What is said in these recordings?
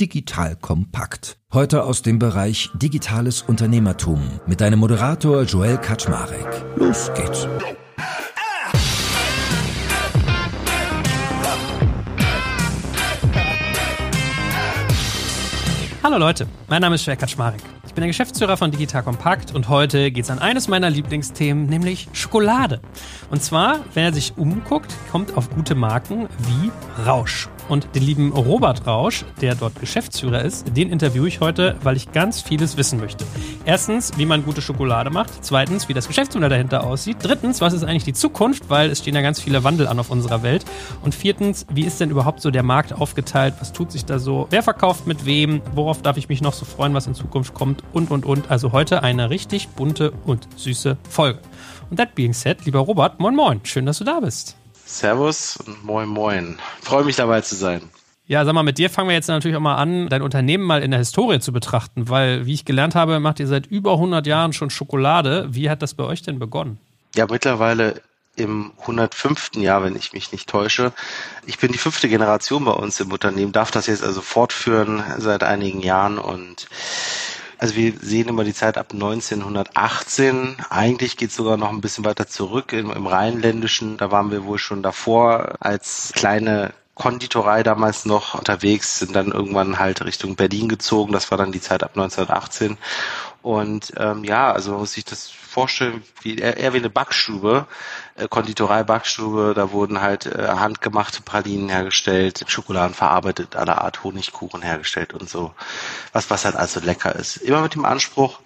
Digital Kompakt. Heute aus dem Bereich Digitales Unternehmertum mit deinem Moderator Joel Kaczmarek. Los geht's. Hallo Leute, mein Name ist Joel Kaczmarek. Ich bin der Geschäftsführer von Digital Kompakt und heute geht es an eines meiner Lieblingsthemen, nämlich Schokolade. Und zwar, wenn er sich umguckt, kommt auf gute Marken wie Rausch. Und den lieben Robert Rausch, der dort Geschäftsführer ist, den interviewe ich heute, weil ich ganz vieles wissen möchte. Erstens, wie man gute Schokolade macht. Zweitens, wie das Geschäftsmodell dahinter aussieht. Drittens, was ist eigentlich die Zukunft, weil es stehen ja ganz viele Wandel an auf unserer Welt. Und viertens, wie ist denn überhaupt so der Markt aufgeteilt? Was tut sich da so? Wer verkauft mit wem? Worauf darf ich mich noch so freuen, was in Zukunft kommt? Und, und, und. Also heute eine richtig bunte und süße Folge. Und that being said, lieber Robert, moin moin. Schön, dass du da bist. Servus und moin moin. Freue mich dabei zu sein. Ja, sag mal, mit dir fangen wir jetzt natürlich auch mal an, dein Unternehmen mal in der Historie zu betrachten, weil, wie ich gelernt habe, macht ihr seit über 100 Jahren schon Schokolade. Wie hat das bei euch denn begonnen? Ja, mittlerweile im 105. Jahr, wenn ich mich nicht täusche. Ich bin die fünfte Generation bei uns im Unternehmen, darf das jetzt also fortführen seit einigen Jahren und also wir sehen immer die Zeit ab 1918. Eigentlich geht es sogar noch ein bisschen weiter zurück im, im Rheinländischen. Da waren wir wohl schon davor als kleine Konditorei damals noch unterwegs, sind dann irgendwann halt Richtung Berlin gezogen. Das war dann die Zeit ab 1918. Und ähm, ja, also man muss sich das vorstellen, wie eher, wie eine Backstube, äh, Konditorei, Backstube. Da wurden halt äh, handgemachte Pralinen hergestellt, Schokoladen verarbeitet, aller Art Honigkuchen hergestellt und so. Was, was halt also lecker ist. Immer mit dem Anspruch,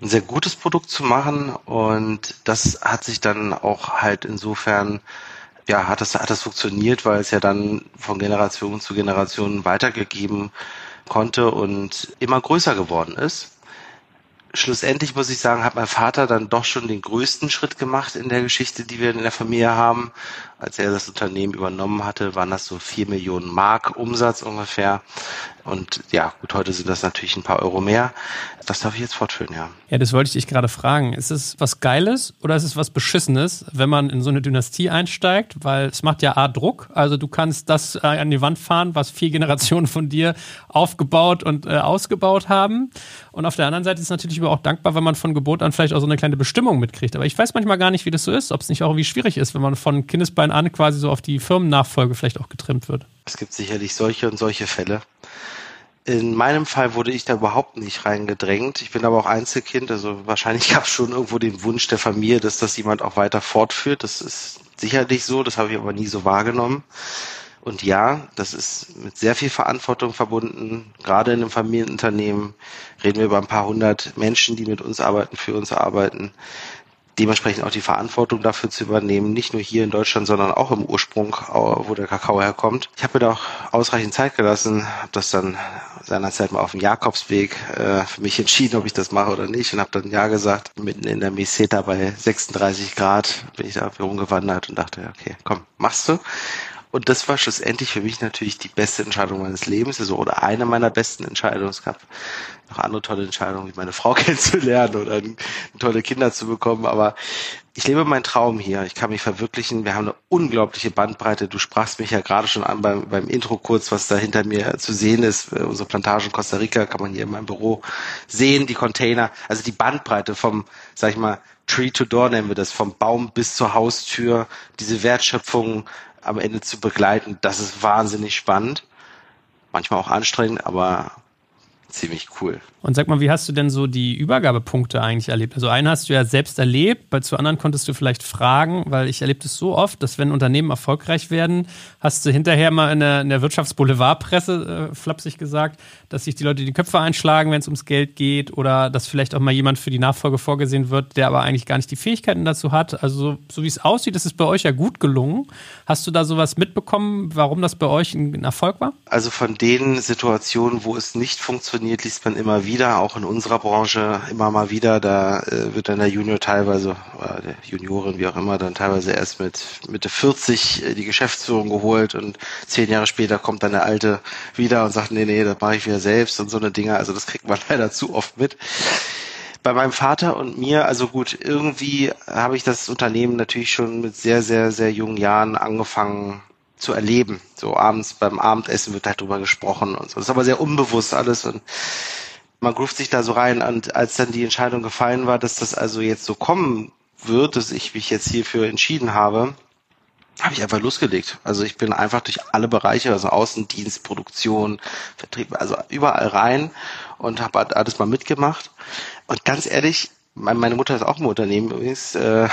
ein sehr gutes Produkt zu machen. Und das hat sich dann auch halt insofern ja, hat das, hat das funktioniert, weil es ja dann von Generation zu Generation weitergegeben konnte und immer größer geworden ist schlussendlich muss ich sagen, hat mein Vater dann doch schon den größten Schritt gemacht in der Geschichte, die wir in der Familie haben. Als er das Unternehmen übernommen hatte, waren das so vier Millionen Mark Umsatz ungefähr. Und ja, gut, heute sind das natürlich ein paar Euro mehr. Das darf ich jetzt fortführen, ja. Ja, das wollte ich dich gerade fragen. Ist es was Geiles oder ist es was Beschissenes, wenn man in so eine Dynastie einsteigt? Weil es macht ja A Druck. Also du kannst das äh, an die Wand fahren, was vier Generationen von dir aufgebaut und äh, ausgebaut haben. Und auf der anderen Seite ist es natürlich aber auch dankbar, wenn man von Geburt an vielleicht auch so eine kleine Bestimmung mitkriegt. Aber ich weiß manchmal gar nicht, wie das so ist, ob es nicht auch irgendwie schwierig ist, wenn man von Kindesbein an quasi so auf die Firmennachfolge vielleicht auch getrimmt wird. Es gibt sicherlich solche und solche Fälle. In meinem Fall wurde ich da überhaupt nicht reingedrängt. Ich bin aber auch Einzelkind, also wahrscheinlich gab es schon irgendwo den Wunsch der Familie, dass das jemand auch weiter fortführt. Das ist sicherlich so, das habe ich aber nie so wahrgenommen. Und ja, das ist mit sehr viel Verantwortung verbunden. Gerade in einem Familienunternehmen reden wir über ein paar hundert Menschen, die mit uns arbeiten, für uns arbeiten dementsprechend auch die Verantwortung dafür zu übernehmen, nicht nur hier in Deutschland, sondern auch im Ursprung, wo der Kakao herkommt. Ich habe mir da auch ausreichend Zeit gelassen, habe das dann seinerzeit mal auf dem Jakobsweg äh, für mich entschieden, ob ich das mache oder nicht und habe dann Ja gesagt. Mitten in der Meseta bei 36 Grad bin ich da rumgewandert und dachte, okay, komm, machst du. Und das war schlussendlich für mich natürlich die beste Entscheidung meines Lebens, also oder eine meiner besten Entscheidungen. Es gab noch andere tolle Entscheidungen, wie meine Frau kennenzulernen oder tolle Kinder zu bekommen, aber ich lebe meinen Traum hier. Ich kann mich verwirklichen. Wir haben eine unglaubliche Bandbreite. Du sprachst mich ja gerade schon an beim, beim Intro kurz, was da hinter mir zu sehen ist. Äh, unsere Plantage in Costa Rica kann man hier in meinem Büro sehen, die Container. Also die Bandbreite vom, sag ich mal, Tree to Door nennen wir das, vom Baum bis zur Haustür, diese Wertschöpfung am Ende zu begleiten, das ist wahnsinnig spannend. Manchmal auch anstrengend, aber ziemlich cool. Und sag mal, wie hast du denn so die Übergabepunkte eigentlich erlebt? Also einen hast du ja selbst erlebt, bei zu anderen konntest du vielleicht fragen, weil ich erlebe das so oft, dass wenn Unternehmen erfolgreich werden, hast du hinterher mal in der, in der Wirtschaftsboulevardpresse, äh, flapsig gesagt, dass sich die Leute die Köpfe einschlagen, wenn es ums Geld geht oder dass vielleicht auch mal jemand für die Nachfolge vorgesehen wird, der aber eigentlich gar nicht die Fähigkeiten dazu hat. Also so, so wie es aussieht, ist es bei euch ja gut gelungen. Hast du da sowas mitbekommen, warum das bei euch ein Erfolg war? Also von den Situationen, wo es nicht funktioniert, liest man immer wieder, auch in unserer Branche immer mal wieder. Da äh, wird dann der Junior teilweise, oder der Juniorin, wie auch immer, dann teilweise erst mit Mitte 40 äh, die Geschäftsführung geholt und zehn Jahre später kommt dann der Alte wieder und sagt, nee, nee, das mache ich wieder selbst und so eine Dinge. Also das kriegt man leider zu oft mit bei meinem Vater und mir, also gut, irgendwie habe ich das Unternehmen natürlich schon mit sehr, sehr, sehr jungen Jahren angefangen zu erleben. So abends beim Abendessen wird halt drüber gesprochen und so. Das ist aber sehr unbewusst alles und man ruft sich da so rein und als dann die Entscheidung gefallen war, dass das also jetzt so kommen wird, dass ich mich jetzt hierfür entschieden habe, habe ich einfach losgelegt. Also ich bin einfach durch alle Bereiche, also Außendienst, Produktion, Vertrieb, also überall rein und habe halt alles mal mitgemacht. Und ganz ehrlich, meine Mutter ist auch im Unternehmen übrigens, äh,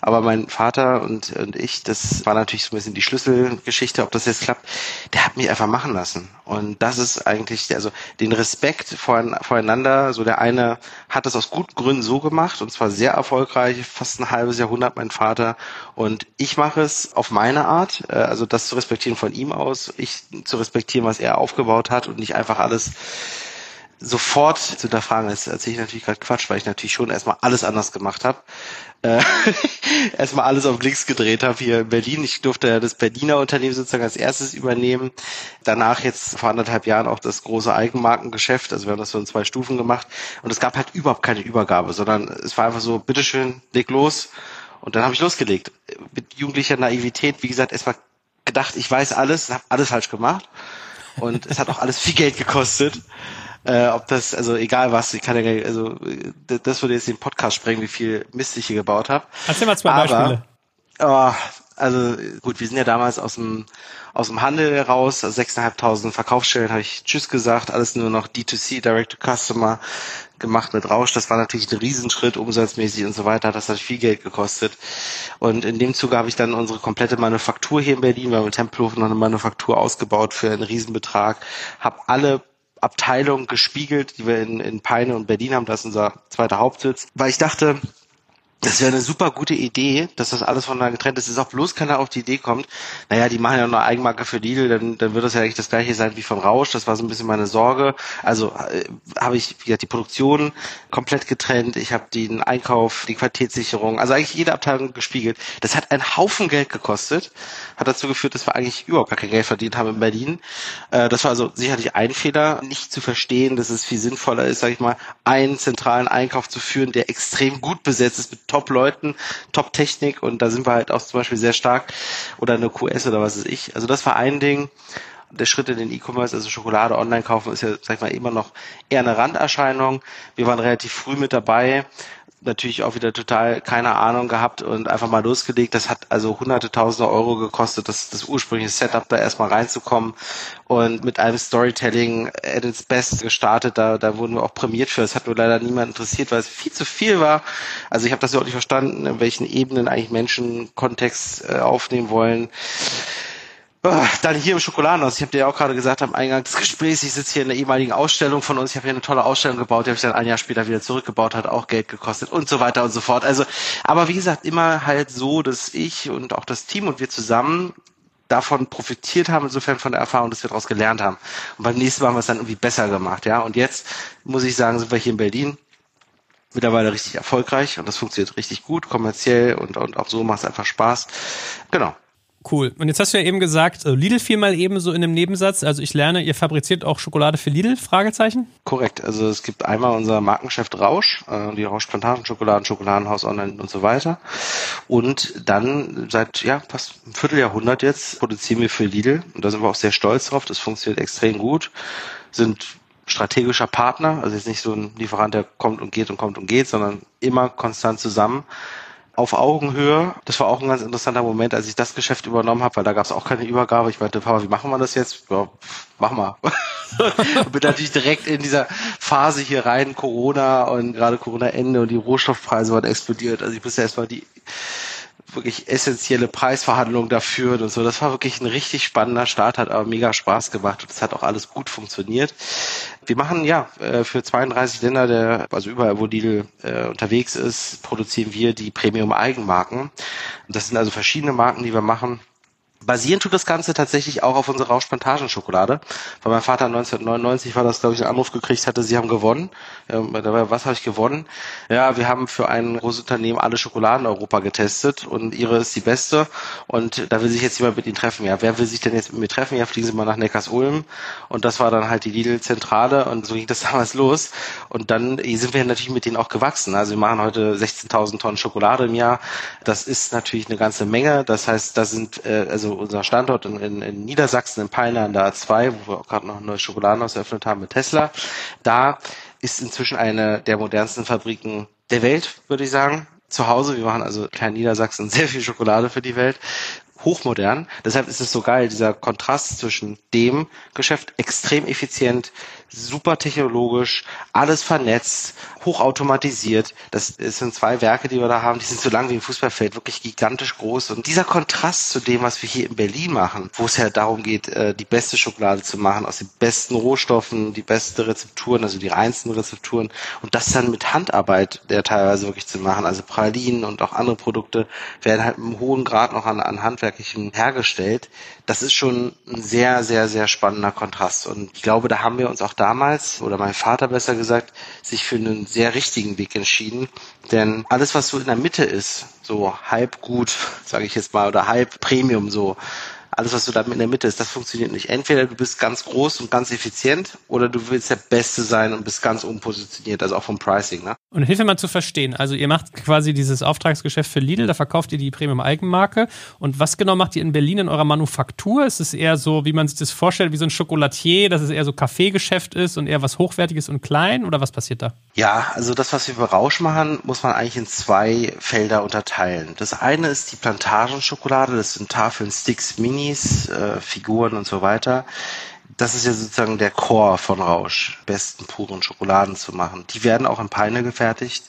aber mein Vater und, und ich, das war natürlich so ein bisschen die Schlüsselgeschichte, ob das jetzt klappt, der hat mich einfach machen lassen. Und das ist eigentlich, also den Respekt voreinander, so der eine hat das aus guten Gründen so gemacht und zwar sehr erfolgreich, fast ein halbes Jahrhundert mein Vater und ich mache es auf meine Art, äh, also das zu respektieren von ihm aus, ich zu respektieren, was er aufgebaut hat und nicht einfach alles sofort zu hinterfragen. Das erzähle ich natürlich gerade Quatsch, weil ich natürlich schon erstmal alles anders gemacht habe. Äh, erstmal alles auf links gedreht habe hier in Berlin. Ich durfte ja das Berliner Unternehmen sozusagen als erstes übernehmen. Danach jetzt vor anderthalb Jahren auch das große Eigenmarkengeschäft. Also wir haben das so in zwei Stufen gemacht. Und es gab halt überhaupt keine Übergabe, sondern es war einfach so, bitteschön, leg los. Und dann habe ich losgelegt. Mit jugendlicher Naivität, wie gesagt, erstmal gedacht, ich weiß alles, habe alles falsch gemacht. Und es hat auch alles viel Geld gekostet. Äh, ob das, also egal was, ich kann ja, also das würde jetzt den Podcast sprengen, wie viel Mist ich hier gebaut habe. Erzähl mal zwei Aber, Beispiele. Oh, also gut, wir sind ja damals aus dem aus dem Handel raus, also 6.500 Verkaufsstellen habe ich Tschüss gesagt, alles nur noch D2C, Direct to Customer gemacht mit Rausch. Das war natürlich ein Riesenschritt, umsatzmäßig und so weiter. Das hat viel Geld gekostet. Und in dem Zuge habe ich dann unsere komplette Manufaktur hier in Berlin, wir haben in Tempelhofen noch eine Manufaktur ausgebaut für einen Riesenbetrag, habe alle Abteilung gespiegelt, die wir in, in Peine und Berlin haben. Das ist unser zweiter Hauptsitz. Weil ich dachte, das wäre eine super gute Idee, dass das alles voneinander getrennt ist. Es ist auch bloß keiner auf die Idee kommt, naja, die machen ja noch eine Eigenmarke für Lidl, dann, dann wird das ja eigentlich das gleiche sein wie von Rausch. Das war so ein bisschen meine Sorge. Also äh, habe ich, wie gesagt, die Produktion komplett getrennt. Ich habe den Einkauf, die Qualitätssicherung, also eigentlich jede Abteilung gespiegelt. Das hat einen Haufen Geld gekostet, hat dazu geführt, dass wir eigentlich überhaupt gar kein Geld verdient haben in Berlin. Äh, das war also sicherlich ein Fehler, nicht zu verstehen, dass es viel sinnvoller ist, sage ich mal, einen zentralen Einkauf zu führen, der extrem gut besetzt ist mit Top-Leuten, Top-Technik und da sind wir halt auch zum Beispiel sehr stark oder eine QS oder was weiß ich. Also das war ein Ding. Der Schritt in den E-Commerce, also Schokolade online kaufen, ist ja, sag ich mal, immer noch eher eine Randerscheinung. Wir waren relativ früh mit dabei natürlich auch wieder total keine Ahnung gehabt und einfach mal losgelegt. Das hat also hunderte tausende Euro gekostet, das, das ursprüngliche Setup da erstmal reinzukommen und mit einem Storytelling at its best gestartet. Da, da wurden wir auch prämiert für. Das hat nur leider niemand interessiert, weil es viel zu viel war. Also ich habe das auch nicht verstanden, in welchen Ebenen eigentlich Menschen Kontext äh, aufnehmen wollen. Oh, dann hier im Schokoladenhaus. Ich habe dir ja auch gerade gesagt am Eingang des Gesprächs, ich sitze hier in der ehemaligen Ausstellung von uns. Ich habe hier eine tolle Ausstellung gebaut, die habe ich dann ein Jahr später wieder zurückgebaut, hat auch Geld gekostet und so weiter und so fort. Also, aber wie gesagt, immer halt so, dass ich und auch das Team und wir zusammen davon profitiert haben, insofern von der Erfahrung, dass wir daraus gelernt haben. Und beim nächsten Mal haben wir es dann irgendwie besser gemacht, ja. Und jetzt muss ich sagen, sind wir hier in Berlin mittlerweile richtig erfolgreich und das funktioniert richtig gut, kommerziell und, und auch so macht es einfach Spaß. Genau. Cool. Und jetzt hast du ja eben gesagt, äh, Lidl fiel mal eben so in einem Nebensatz. Also ich lerne, ihr fabriziert auch Schokolade für Lidl? Fragezeichen? Korrekt. Also es gibt einmal unser Markengeschäft Rausch, äh, die Rausch Plantagen Schokoladen, Schokoladenhaus Online und so weiter. Und dann seit ja fast einem Vierteljahrhundert jetzt produzieren wir für Lidl und da sind wir auch sehr stolz drauf. Das funktioniert extrem gut. Sind strategischer Partner, also jetzt nicht so ein Lieferant, der kommt und geht und kommt und geht, sondern immer konstant zusammen auf Augenhöhe. Das war auch ein ganz interessanter Moment, als ich das Geschäft übernommen habe, weil da gab es auch keine Übergabe. Ich meinte, Papa, wie machen wir das jetzt? Ja, mach mal. und bin natürlich direkt in dieser Phase hier rein, Corona und gerade Corona-Ende und die Rohstoffpreise waren explodiert. Also ich musste erstmal die wirklich essentielle Preisverhandlungen dafür und so. Das war wirklich ein richtig spannender Start, hat aber mega Spaß gemacht und es hat auch alles gut funktioniert. Wir machen ja äh, für 32 Länder, der, also überall, wo Lidl äh, unterwegs ist, produzieren wir die Premium-Eigenmarken. Das sind also verschiedene Marken, die wir machen Basieren tut das Ganze tatsächlich auch auf unserer Rauschplantagenschokolade. Weil mein Vater 1999 war das, glaube ich, einen Anruf gekriegt hatte, sie haben gewonnen. Ähm, was habe ich gewonnen? Ja, wir haben für ein großes Unternehmen alle Schokoladen in Europa getestet und ihre ist die beste. Und da will sich jetzt jemand mit ihnen treffen. Ja, wer will sich denn jetzt mit mir treffen? Ja, fliegen Sie mal nach Neckars-Ulm. Und das war dann halt die Lidl-Zentrale und so ging das damals los. Und dann sind wir natürlich mit denen auch gewachsen. Also wir machen heute 16.000 Tonnen Schokolade im Jahr. Das ist natürlich eine ganze Menge. Das heißt, da sind, äh, also also unser Standort in, in, in Niedersachsen, in Peine an der A2, wo wir auch gerade noch ein neues Schokoladenhaus eröffnet haben mit Tesla. Da ist inzwischen eine der modernsten Fabriken der Welt, würde ich sagen zu Hause. Wir machen also klein Niedersachsen sehr viel Schokolade für die Welt hochmodern. Deshalb ist es so geil, dieser Kontrast zwischen dem Geschäft extrem effizient, super technologisch, alles vernetzt, hochautomatisiert. Das sind zwei Werke, die wir da haben, die sind so lang wie ein Fußballfeld, wirklich gigantisch groß. Und dieser Kontrast zu dem, was wir hier in Berlin machen, wo es ja darum geht, äh, die beste Schokolade zu machen, aus den besten Rohstoffen, die besten Rezepturen, also die reinsten Rezepturen und das dann mit Handarbeit der teilweise wirklich zu machen. Also Pralinen und auch andere Produkte werden halt im hohen Grad noch an, an Handwerklichen hergestellt. Das ist schon ein sehr, sehr, sehr spannender Kontrast. Und ich glaube, da haben wir uns auch damals, oder mein Vater besser gesagt, sich für einen sehr richtigen Weg entschieden. Denn alles, was so in der Mitte ist, so halb gut, sage ich jetzt mal, oder halb Premium, so alles, was du da in der Mitte ist, das funktioniert nicht. Entweder du bist ganz groß und ganz effizient oder du willst der Beste sein und bist ganz unpositioniert, also auch vom Pricing. Ne? Und hilf mir mal zu verstehen. Also ihr macht quasi dieses Auftragsgeschäft für Lidl, da verkauft ihr die Premium-Eigenmarke. Und was genau macht ihr in Berlin in eurer Manufaktur? Ist es eher so, wie man sich das vorstellt, wie so ein Chocolatier, dass es eher so Kaffeegeschäft ist und eher was Hochwertiges und klein? Oder was passiert da? Ja, also das, was wir für Rausch machen, muss man eigentlich in zwei Felder unterteilen. Das eine ist die Plantagenschokolade, das sind Tafeln Sticks Mini Minis, äh, Figuren und so weiter. Das ist ja sozusagen der Core von Rausch, besten puren Schokoladen zu machen. Die werden auch in Peine gefertigt.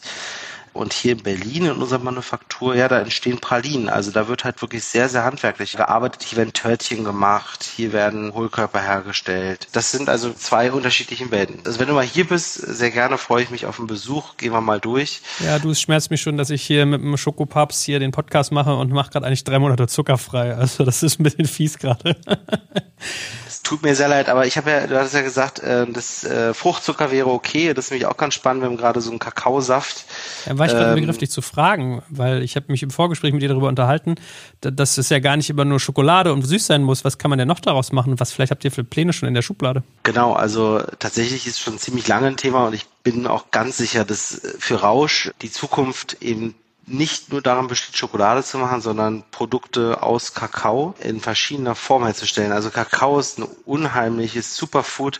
Und hier in Berlin in unserer Manufaktur, ja, da entstehen Pralinen. Also da wird halt wirklich sehr, sehr handwerklich gearbeitet. Hier werden Törtchen gemacht, hier werden Hohlkörper hergestellt. Das sind also zwei unterschiedliche Welten. Also wenn du mal hier bist, sehr gerne freue ich mich auf einen Besuch. Gehen wir mal durch. Ja, du, es schmerzt mich schon, dass ich hier mit dem Schokopaps hier den Podcast mache und mache gerade eigentlich drei Monate zuckerfrei. Also das ist ein bisschen fies gerade. tut mir sehr leid, aber ich habe ja, du hattest ja gesagt, äh, das äh, Fruchtzucker wäre okay. Das ist nämlich auch ganz spannend. Wir haben gerade so einen Kakaosaft. Ja, war ich gerade ähm, Begriff, dich zu fragen, weil ich habe mich im Vorgespräch mit dir darüber unterhalten, dass es ja gar nicht immer nur Schokolade und süß sein muss. Was kann man denn noch daraus machen? Was vielleicht habt ihr für Pläne schon in der Schublade? Genau, also tatsächlich ist schon ziemlich lange ein Thema und ich bin auch ganz sicher, dass für Rausch die Zukunft eben nicht nur daran besteht, Schokolade zu machen, sondern Produkte aus Kakao in verschiedener Form herzustellen. Also Kakao ist ein unheimliches Superfood,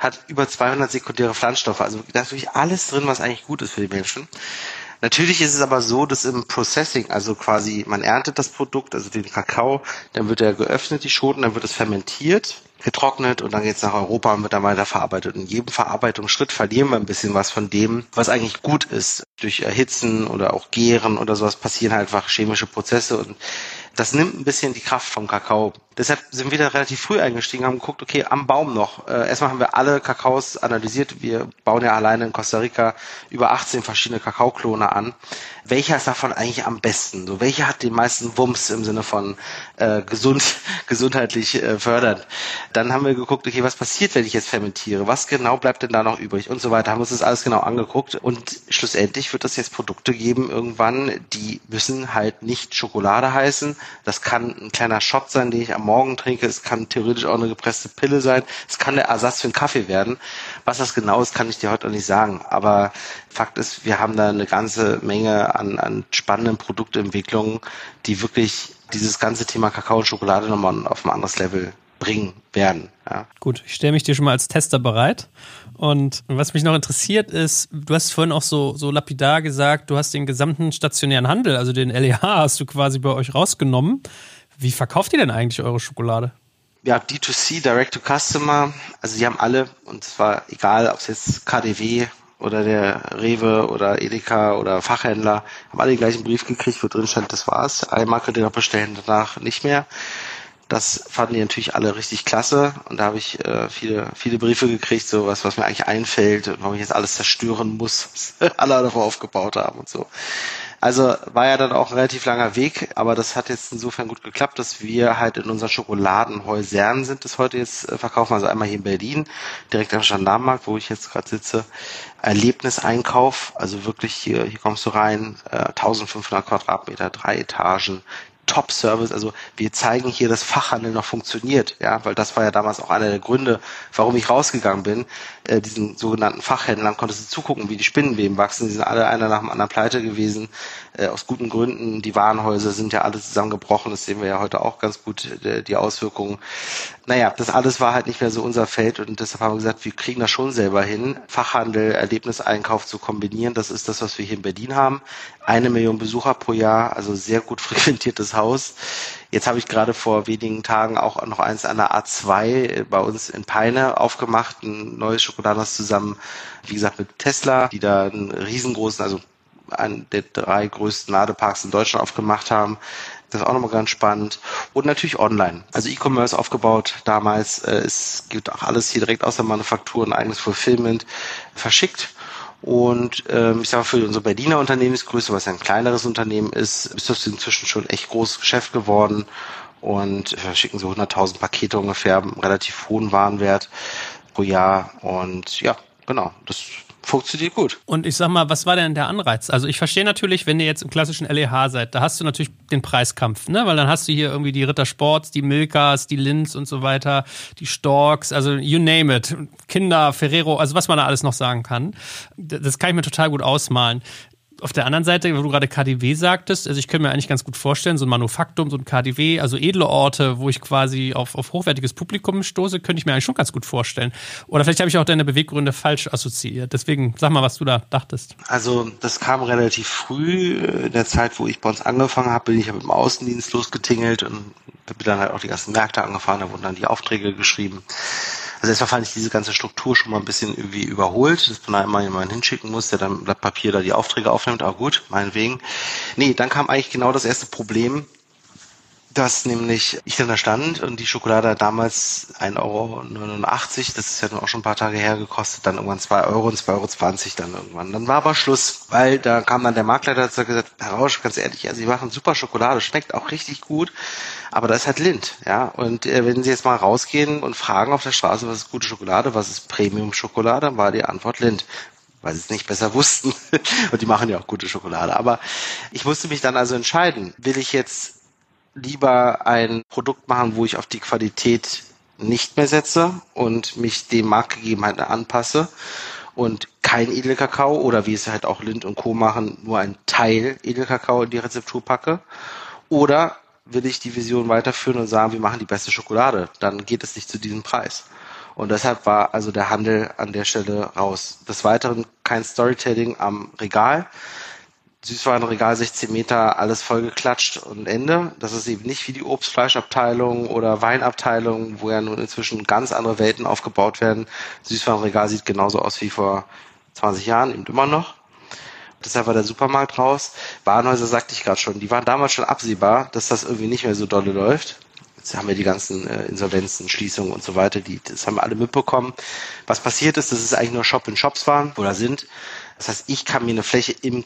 hat über 200 sekundäre Pflanzstoffe. Also da ist wirklich alles drin, was eigentlich gut ist für die Menschen. Natürlich ist es aber so, dass im Processing, also quasi man erntet das Produkt, also den Kakao, dann wird er geöffnet, die Schoten, dann wird es fermentiert getrocknet und dann geht es nach Europa und wird dann weiter verarbeitet. In jedem Verarbeitungsschritt verlieren wir ein bisschen was von dem, was eigentlich gut ist. Durch Erhitzen oder auch Gären oder sowas passieren halt einfach chemische Prozesse und das nimmt ein bisschen die Kraft vom Kakao. Deshalb sind wir da relativ früh eingestiegen, haben geguckt, okay, am Baum noch. Äh, erstmal haben wir alle Kakaos analysiert. Wir bauen ja alleine in Costa Rica über 18 verschiedene Kakaoklone an. Welcher ist davon eigentlich am besten? So, welcher hat den meisten Wumms im Sinne von äh, gesund, gesundheitlich äh, fördernd? Dann haben wir geguckt, okay, was passiert, wenn ich jetzt fermentiere? Was genau bleibt denn da noch übrig? Und so weiter. Haben uns das alles genau angeguckt. Und schlussendlich wird es jetzt Produkte geben irgendwann, die müssen halt nicht Schokolade heißen. Das kann ein kleiner Shot sein, den ich am Morgen trinke. Es kann theoretisch auch eine gepresste Pille sein. Es kann der Ersatz für einen Kaffee werden. Was das genau ist, kann ich dir heute noch nicht sagen. Aber Fakt ist, wir haben da eine ganze Menge an, an spannenden Produktentwicklungen, die wirklich dieses ganze Thema Kakao und Schokolade nochmal auf ein anderes Level bringen werden. Ja. Gut, ich stelle mich dir schon mal als Tester bereit. Und was mich noch interessiert ist, du hast vorhin auch so, so lapidar gesagt, du hast den gesamten stationären Handel, also den LEH, hast du quasi bei euch rausgenommen. Wie verkauft ihr denn eigentlich eure Schokolade? Ja, D2C, Direct to Customer, also die haben alle, und zwar egal, ob es jetzt KDW oder der Rewe oder Edeka oder Fachhändler, haben alle den gleichen Brief gekriegt, wo drin stand, das war's. Einmal könnt ihr noch bestellen, danach nicht mehr. Das fanden die natürlich alle richtig klasse und da habe ich äh, viele, viele Briefe gekriegt, so was, was mir eigentlich einfällt und warum ich jetzt alles zerstören muss, was alle davor aufgebaut haben und so. Also war ja dann auch ein relativ langer Weg, aber das hat jetzt insofern gut geklappt, dass wir halt in unseren Schokoladenhäusern sind, das heute jetzt äh, verkaufen. Also einmal hier in Berlin, direkt am Gendarmenmarkt, wo ich jetzt gerade sitze. Erlebniseinkauf, also wirklich hier, hier kommst du rein, äh, 1500 Quadratmeter, drei Etagen, Top-Service. Also wir zeigen hier, dass Fachhandel noch funktioniert, ja, weil das war ja damals auch einer der Gründe, warum ich rausgegangen bin. Äh, diesen sogenannten Fachhändlern konntest du zugucken, wie die Spinnenweben wachsen. Die sind alle einer nach dem anderen pleite gewesen, äh, aus guten Gründen. Die Warenhäuser sind ja alle zusammengebrochen. Das sehen wir ja heute auch ganz gut, äh, die Auswirkungen. Naja, das alles war halt nicht mehr so unser Feld und deshalb haben wir gesagt, wir kriegen das schon selber hin, Fachhandel, Erlebniseinkauf zu kombinieren. Das ist das, was wir hier in Berlin haben. Eine Million Besucher pro Jahr, also sehr gut frequentiertes Haus. Jetzt habe ich gerade vor wenigen Tagen auch noch eins an der A2 bei uns in Peine aufgemacht, ein neues Schokoladenhaus zusammen, wie gesagt, mit Tesla, die da einen riesengroßen, also einen der drei größten Ladeparks in Deutschland aufgemacht haben. Das ist auch nochmal ganz spannend. Und natürlich online. Also E-Commerce aufgebaut damals. Äh, es gibt auch alles hier direkt aus der Manufaktur, ein eigenes Fulfillment verschickt. Und ähm, ich sage für unsere Berliner Unternehmensgröße, was ja ein kleineres Unternehmen ist, ist das inzwischen schon echt großes Geschäft geworden. Und wir schicken so 100.000 Pakete ungefähr, relativ hohen Warenwert pro Jahr. Und ja, genau, das funktioniert gut. Und ich sag mal, was war denn der Anreiz? Also ich verstehe natürlich, wenn ihr jetzt im klassischen LEH seid, da hast du natürlich den Preiskampf, ne? Weil dann hast du hier irgendwie die Ritter Sports, die Milkas, die Linz und so weiter, die Storks, also you name it. Kinder, Ferrero, also was man da alles noch sagen kann. Das kann ich mir total gut ausmalen auf der anderen Seite, wo du gerade KDW sagtest, also ich könnte mir eigentlich ganz gut vorstellen, so ein Manufaktum, so ein KDW, also edle Orte, wo ich quasi auf, auf hochwertiges Publikum stoße, könnte ich mir eigentlich schon ganz gut vorstellen. Oder vielleicht habe ich auch deine Beweggründe falsch assoziiert. Deswegen sag mal, was du da dachtest. Also das kam relativ früh. In der Zeit, wo ich bei uns angefangen habe, bin ich mit dem Außendienst losgetingelt und bin dann halt auch die ganzen Märkte angefahren, da wurden dann die Aufträge geschrieben. Also erstmal fand ich diese ganze Struktur schon mal ein bisschen irgendwie überholt, dass man da immer jemanden hinschicken muss, der dann Blatt Papier da die Aufträge aufnimmt, aber gut, meinetwegen. Nee, dann kam eigentlich genau das erste Problem, dass nämlich ich dann da stand und die Schokolade hat damals 1,89 Euro, das ist ja nun auch schon ein paar Tage her gekostet, dann irgendwann 2 Euro und 2,20 Euro dann irgendwann. Dann war aber Schluss, weil da kam dann der Marktleiter und hat gesagt, Herr Rausch, ganz ehrlich, ja, Sie machen super Schokolade, schmeckt auch richtig gut, aber da ist halt Lind, ja. Und äh, wenn Sie jetzt mal rausgehen und fragen auf der Straße, was ist gute Schokolade, was ist Premium-Schokolade, war die Antwort Lind weil sie es nicht besser wussten. Und die machen ja auch gute Schokolade. Aber ich musste mich dann also entscheiden, will ich jetzt lieber ein Produkt machen, wo ich auf die Qualität nicht mehr setze und mich den Marktgegebenheiten anpasse und kein Edelkakao oder wie es halt auch Lind und Co. machen, nur ein Teil Edelkakao in die Rezeptur packe. Oder will ich die Vision weiterführen und sagen, wir machen die beste Schokolade, dann geht es nicht zu diesem Preis. Und deshalb war also der Handel an der Stelle raus. Des Weiteren kein Storytelling am Regal. Süßwarenregal 16 Meter, alles vollgeklatscht und Ende. Das ist eben nicht wie die Obstfleischabteilung oder Weinabteilung, wo ja nun inzwischen ganz andere Welten aufgebaut werden. Süßwarenregal sieht genauso aus wie vor 20 Jahren, eben immer noch. Deshalb war der Supermarkt raus. Warenhäuser sagte ich gerade schon, die waren damals schon absehbar, dass das irgendwie nicht mehr so dolle läuft. Jetzt haben wir die ganzen äh, Insolvenzen, Schließungen und so weiter, die, das haben wir alle mitbekommen. Was passiert ist, dass es eigentlich nur Shop-in-Shops waren oder sind. Das heißt, ich kann mir eine Fläche im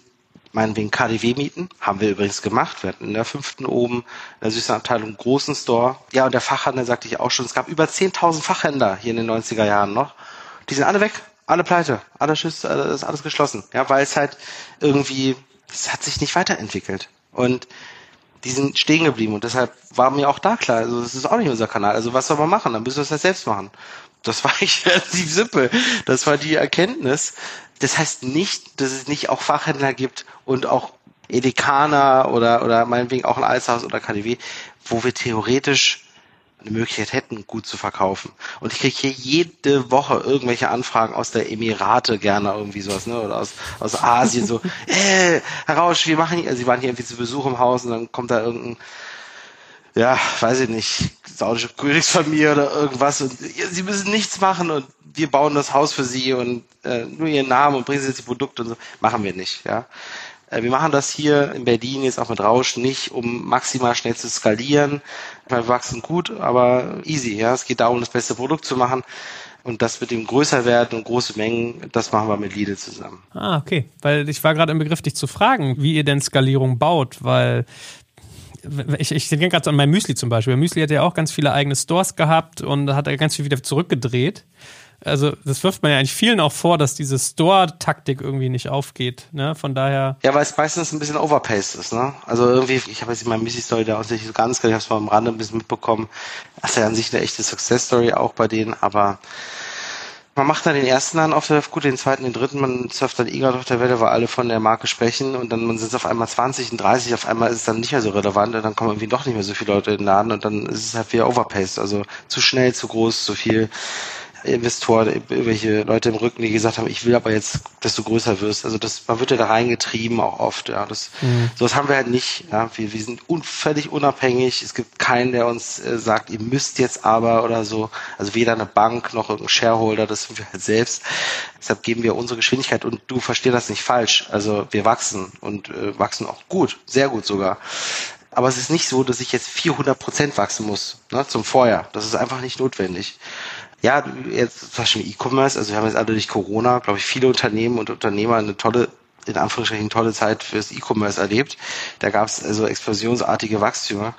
meinetwegen KDW mieten. Haben wir übrigens gemacht. Wir hatten in der fünften oben in der Süßabteilung großen Store. Ja, und der Fachhandel sagte ich auch schon, es gab über 10.000 Fachhändler hier in den 90er Jahren noch. Die sind alle weg, alle pleite, alle Schiss, alles, ist alles geschlossen. Ja, weil es halt irgendwie, es hat sich nicht weiterentwickelt. Und die sind stehen geblieben und deshalb war mir auch da klar, also das ist auch nicht unser Kanal. Also was soll man machen? Dann müssen wir es halt selbst machen. Das war ich relativ simpel. Das war die Erkenntnis. Das heißt nicht, dass es nicht auch Fachhändler gibt und auch Edekaner oder, oder meinetwegen auch ein Alshaus oder KDW, wo wir theoretisch eine Möglichkeit hätten, gut zu verkaufen. Und ich kriege hier jede Woche irgendwelche Anfragen aus der Emirate gerne irgendwie sowas, ne? Oder aus, aus Asien so, äh, Herr Rausch, wir machen hier, also sie waren hier irgendwie zu Besuch im Haus und dann kommt da irgendein ja, weiß ich nicht, saudische Königsfamilie oder irgendwas und sie müssen nichts machen und wir bauen das Haus für sie und äh, nur ihren Namen und bringen sie jetzt die Produkte und so. Machen wir nicht, ja. Äh, wir machen das hier in Berlin jetzt auch mit Rausch nicht, um maximal schnell zu skalieren. Wir wachsen gut, aber easy, ja. Es geht darum, das beste Produkt zu machen. Und das mit dem größer werden und große Mengen, das machen wir mit Lidl zusammen. Ah, okay. Weil ich war gerade im Begriff, dich zu fragen, wie ihr denn Skalierung baut, weil ich, ich denke gerade an mein Müsli zum Beispiel. Müsli hat ja auch ganz viele eigene Stores gehabt und hat er ganz viel wieder zurückgedreht. Also das wirft man ja eigentlich vielen auch vor, dass diese Store-Taktik irgendwie nicht aufgeht. Ne? Von daher. Ja, weil es meistens ein bisschen overpaced ist. Ne? Also irgendwie, ich habe jetzt in meinem Missy-Story da auch nicht so ganz, ich habe es mal am Rande ein bisschen mitbekommen. Das ist ja an sich eine echte Success-Story auch bei denen, aber man macht dann den ersten dann auf der gut, den zweiten, den dritten, man surft dann eh gerade auf der Welle, weil alle von der Marke sprechen und dann sind es auf einmal 20 und 30, auf einmal ist es dann nicht mehr so relevant und dann kommen irgendwie doch nicht mehr so viele Leute in den Laden und dann ist es halt wieder overpaced, also zu schnell, zu groß, zu viel Investoren, irgendwelche Leute im Rücken, die gesagt haben, ich will aber jetzt, dass du größer wirst. Also das, man wird ja da reingetrieben auch oft, ja. Das, mhm. sowas haben wir halt nicht, ja. Wir, wir sind un, völlig unabhängig. Es gibt keinen, der uns äh, sagt, ihr müsst jetzt aber oder so. Also weder eine Bank noch irgendein Shareholder, das sind wir halt selbst. Deshalb geben wir unsere Geschwindigkeit und du verstehst das nicht falsch. Also wir wachsen und äh, wachsen auch gut, sehr gut sogar. Aber es ist nicht so, dass ich jetzt 400 Prozent wachsen muss, ne, zum Vorjahr. Das ist einfach nicht notwendig ja, jetzt zum Beispiel E-Commerce, also wir haben jetzt alle durch Corona, glaube ich, viele Unternehmen und Unternehmer eine tolle in Anführungsstrichen tolle Zeit fürs E-Commerce erlebt. Da gab es also explosionsartige Wachstümer.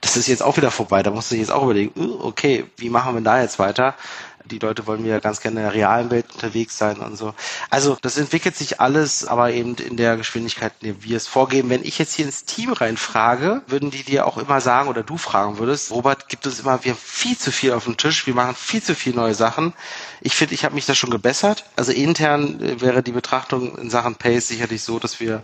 Das ist jetzt auch wieder vorbei. Da musst du jetzt auch überlegen, okay, wie machen wir da jetzt weiter? Die Leute wollen ja ganz gerne in der realen Welt unterwegs sein und so. Also das entwickelt sich alles, aber eben in der Geschwindigkeit, in der wir es vorgeben. Wenn ich jetzt hier ins Team reinfrage, würden die dir auch immer sagen oder du fragen würdest, Robert, gibt es immer, wir haben viel zu viel auf dem Tisch, wir machen viel zu viel neue Sachen. Ich finde, ich habe mich da schon gebessert. Also intern äh, wäre die Betrachtung in Sachen Pace sicherlich so, dass wir